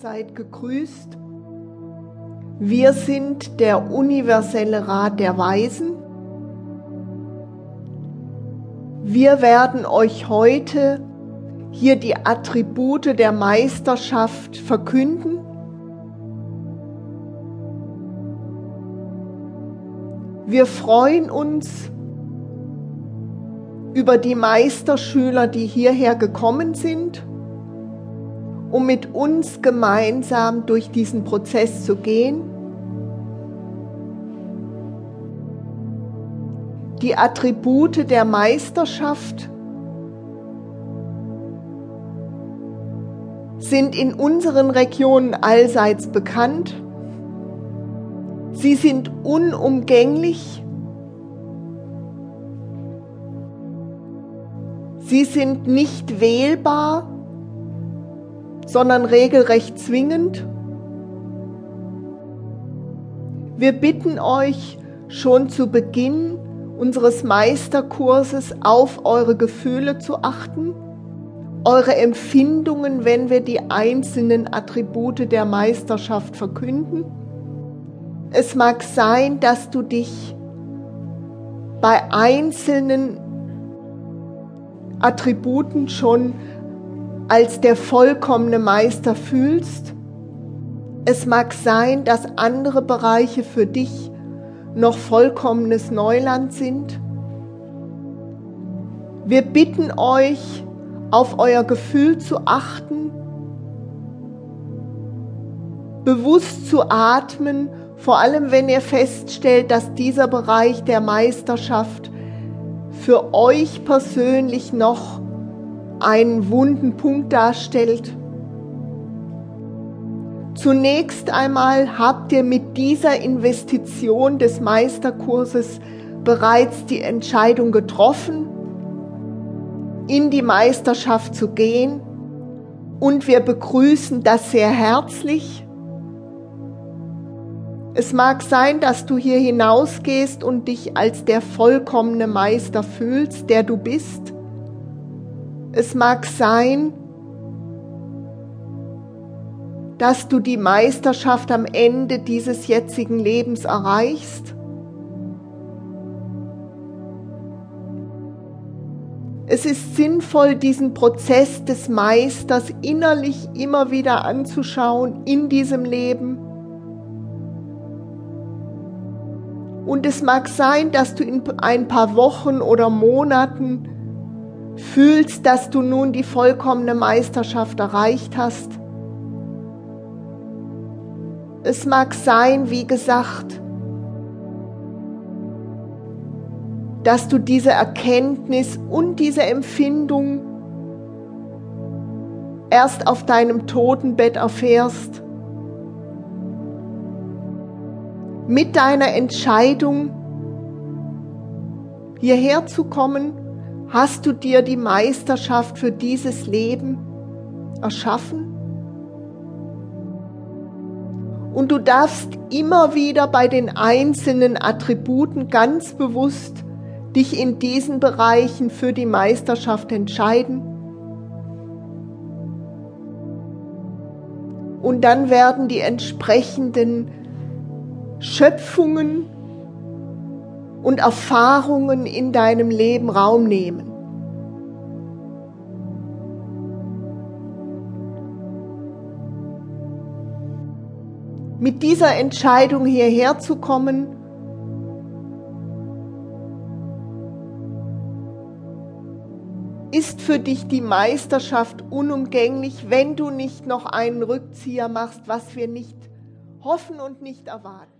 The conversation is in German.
Seid gegrüßt. Wir sind der universelle Rat der Weisen. Wir werden euch heute hier die Attribute der Meisterschaft verkünden. Wir freuen uns über die Meisterschüler, die hierher gekommen sind um mit uns gemeinsam durch diesen Prozess zu gehen. Die Attribute der Meisterschaft sind in unseren Regionen allseits bekannt. Sie sind unumgänglich. Sie sind nicht wählbar sondern regelrecht zwingend. Wir bitten euch schon zu Beginn unseres Meisterkurses auf eure Gefühle zu achten, eure Empfindungen, wenn wir die einzelnen Attribute der Meisterschaft verkünden. Es mag sein, dass du dich bei einzelnen Attributen schon als der vollkommene Meister fühlst. Es mag sein, dass andere Bereiche für dich noch vollkommenes Neuland sind. Wir bitten euch, auf euer Gefühl zu achten, bewusst zu atmen, vor allem wenn ihr feststellt, dass dieser Bereich der Meisterschaft für euch persönlich noch einen wunden Punkt darstellt. Zunächst einmal habt ihr mit dieser Investition des Meisterkurses bereits die Entscheidung getroffen, in die Meisterschaft zu gehen und wir begrüßen das sehr herzlich. Es mag sein, dass du hier hinausgehst und dich als der vollkommene Meister fühlst, der du bist. Es mag sein, dass du die Meisterschaft am Ende dieses jetzigen Lebens erreichst. Es ist sinnvoll, diesen Prozess des Meisters innerlich immer wieder anzuschauen in diesem Leben. Und es mag sein, dass du in ein paar Wochen oder Monaten fühlst, dass du nun die vollkommene Meisterschaft erreicht hast. Es mag sein, wie gesagt, dass du diese Erkenntnis und diese Empfindung erst auf deinem Totenbett erfährst. Mit deiner Entscheidung, hierher zu kommen Hast du dir die Meisterschaft für dieses Leben erschaffen? Und du darfst immer wieder bei den einzelnen Attributen ganz bewusst dich in diesen Bereichen für die Meisterschaft entscheiden. Und dann werden die entsprechenden Schöpfungen und Erfahrungen in deinem Leben Raum nehmen. Mit dieser Entscheidung hierher zu kommen, ist für dich die Meisterschaft unumgänglich, wenn du nicht noch einen Rückzieher machst, was wir nicht hoffen und nicht erwarten.